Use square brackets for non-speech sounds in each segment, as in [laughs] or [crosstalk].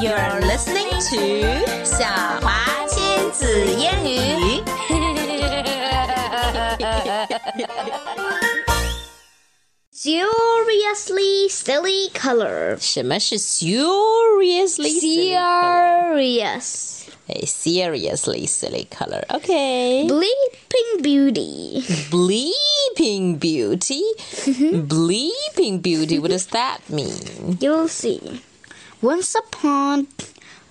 You're listening to [laughs] 小华亲子英语。Seriously silly color. 什么是 seriously silly color？ Serious. A seriously silly color. Okay. Bleeping Beauty. [laughs] Bleeping beauty. Bleeping beauty. What does that mean? You'll see. Once upon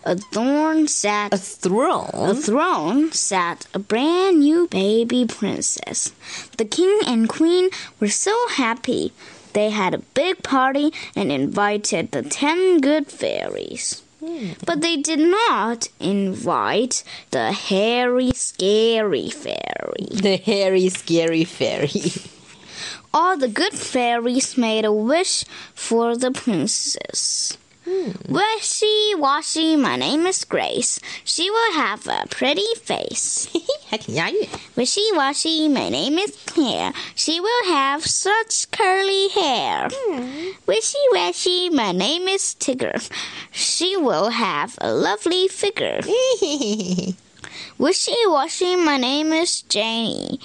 a thorn sat A a throne. throne sat a brand new baby princess. The king and queen were so happy. They had a big party and invited the ten good fairies. Hmm. But they did not invite the hairy, scary fairy. [laughs] The hairy, scary fairy. All the good fairies made a wish for the princess. Wishy washy, my name is Grace. She will have a pretty face. [laughs] 还挺押韵。 Wishy washy, my name is Claire. She will have such curly hair. Wishy washy, my name is Tigger. She will have a lovely figure. [laughs] Wishy washy, my name is Janie.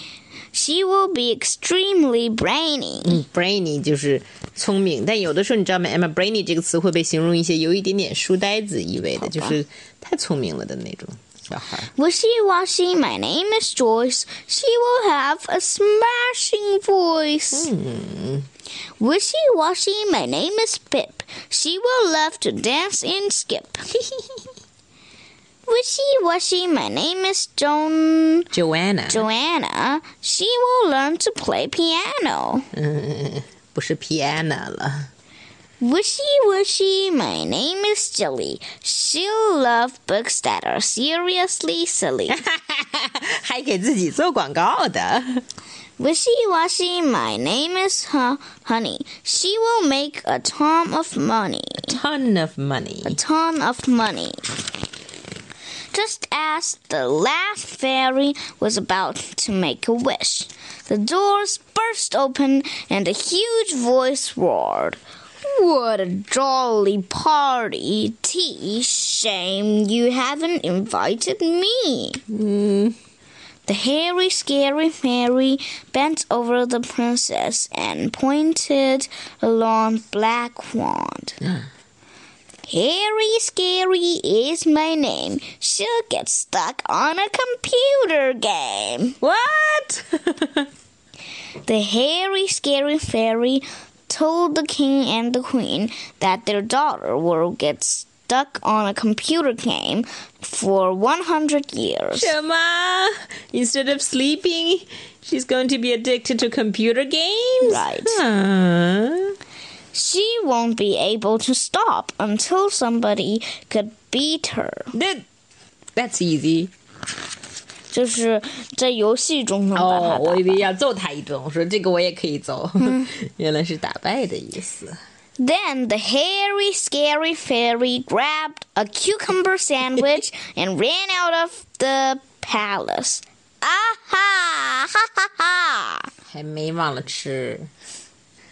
She will be extremely brainy. 嗯，brainy 就是聪明，但有的时候你知道吗？Emma，brainy 这个词会被形容一些有一点点书呆子意味的，就是太聪明了的那种小孩儿。 Wishy washy, my name is Joyce. She will have a smashing voice. Wishy washy, my name is Pip. She will love to dance and skip. [laughs] Wishy washy, my name is Joan. Joanna， Joanna. She will learn to play piano. [laughs] 不是 piano 了。 Wishy washy, my name is Jilly. She'll love books that are seriously silly. [laughs] 还给自己做广告的。 Wishy washy, my name is huh, Honey. She will make a ton of money. Ton of money. A ton of money. Just as the last fairy was about to make a wish, the doors burst open and a huge voice roared. What a jolly party! Tea, shame you haven't invited me. Hmm. The hairy, scary fairy bent over the princess and pointed a long black wand. [gasps] Hairy Scary is my name. She'll get stuck on a computer game. What? [laughs] The hairy, scary fairy told the king and the queen that their daughter will get stuck on a computer game for 100 years. Shema! Instead of sleeping, she's going to be addicted to computer games. Right. Huh? She won't be able to stop until somebody could beat her. That that's easy. 就是在游戏中能把哦它，我以为要揍他一顿，我说这个我也可以揍，原来是打败的意思。 Then [laughs] the hairy, scary fairy grabbed a cucumber sandwich [laughs] and ran out of the palace. Aha! Ha ha ha! 还没忘了吃。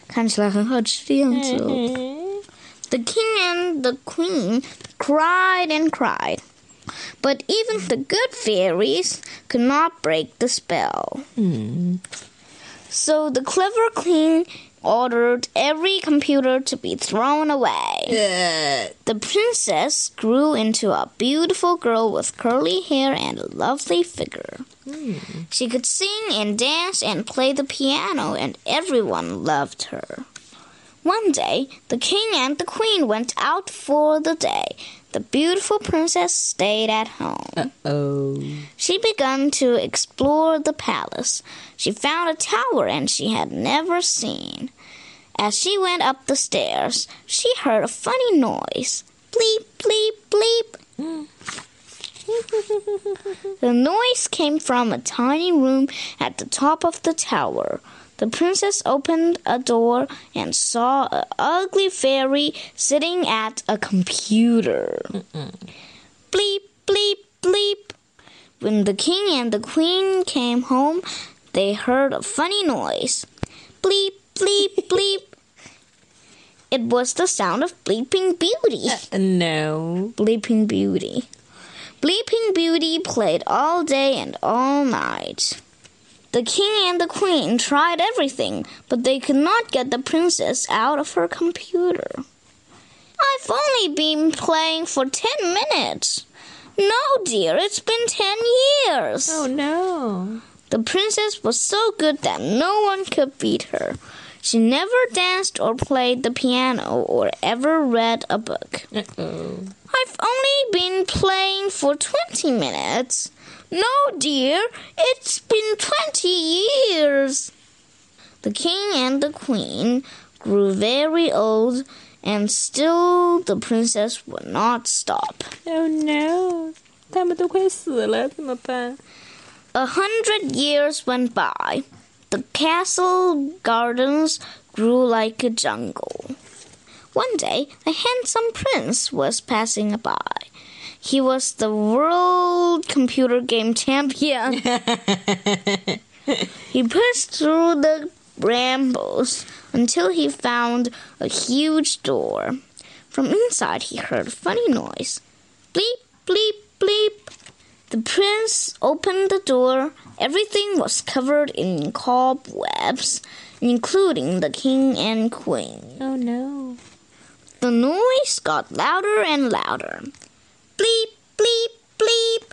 看起来很好吃的样子哦。The king and the queen cried and cried. But even the good fairies could not break the spell. So the clever king ordered every computer to be thrown away. 呃，The princess grew into a beautiful girl with curly hair and a lovely figure. Hmm. She could sing and dance and play the piano, and everyone loved her. One day, the king and the queen went out for the day. The beautiful princess stayed at home. oh，She began to explore the palace. She found a tower and she had never seen. As she went up the stairs, she heard a funny noise. Bleep, bleep, bleep. [laughs] the noise came from a tiny room at the top of the tower. The princess opened a door and saw an ugly fairy sitting at a computer. Bleep, bleep, bleep. When the king and the queen came home, they heard a funny noise. Bleep, bleep, bleep. It was the sound of Bleeping Beauty. Uh, no. Bleeping Beauty. Bleeping Beauty played all day and all night. The king and the queen tried everything, but they could not get the princess out of her computer. I've only been playing for ten minutes. No, dear, it's been ten years. Oh no. The princess was so good that no one could beat her. She never danced or played the piano or ever read a book. Uh-oh. I've only been playing for 20 minutes. No, dear, it's been 20 years. The king and the queen grew very old, and still the princess would not stop. Oh no. 他们都快死了，怎么办？ A hundred years went by. The castle gardens grew like a jungle. One day, a handsome prince was passing by. He was the world computer game champion. [laughs] he pushed through the brambles until he found a huge door. From inside, he heard a funny noise. Bleep, bleep, bleep. The prince opened the door. Everything was covered in cobwebs, including the king and queen. Oh no. The noise got louder and louder. Bleep, bleep, bleep.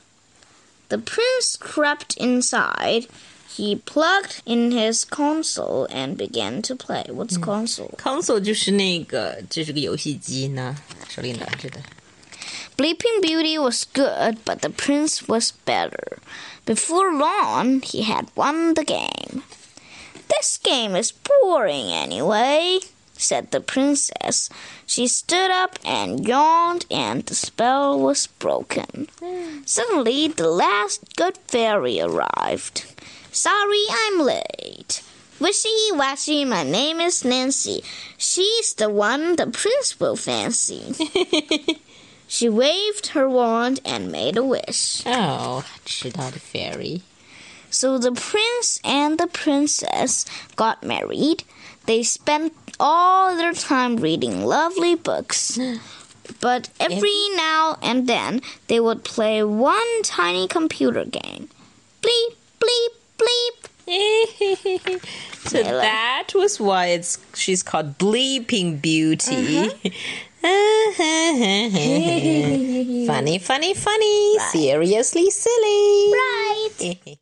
The prince crept inside. He plugged in his console and began to play. What's console? console 就是那个，这是个游戏机呢，手里拿着的。 Bleeping Beauty was good, but the prince was better. Before long, he had won the game. This game is boring anyway, said the princess. She stood up and yawned, and the spell was broken. Suddenly, the last good fairy arrived. Sorry, I'm late. Wishy washy, my name is Nancy. She's the one the prince will fancy. [laughs] She waved her wand and made a wish. Oh，迟到的 fairy。 So the prince and the princess got married. They spent all their time reading lovely books. [gasps] But every now and then they would play one tiny computer game. Bleep, bleep, bleep. [laughs] so Really? that was why it's she's called Bleeping Beauty. [laughs] [laughs] funny, funny, funny. Right. Seriously silly. Right. [laughs]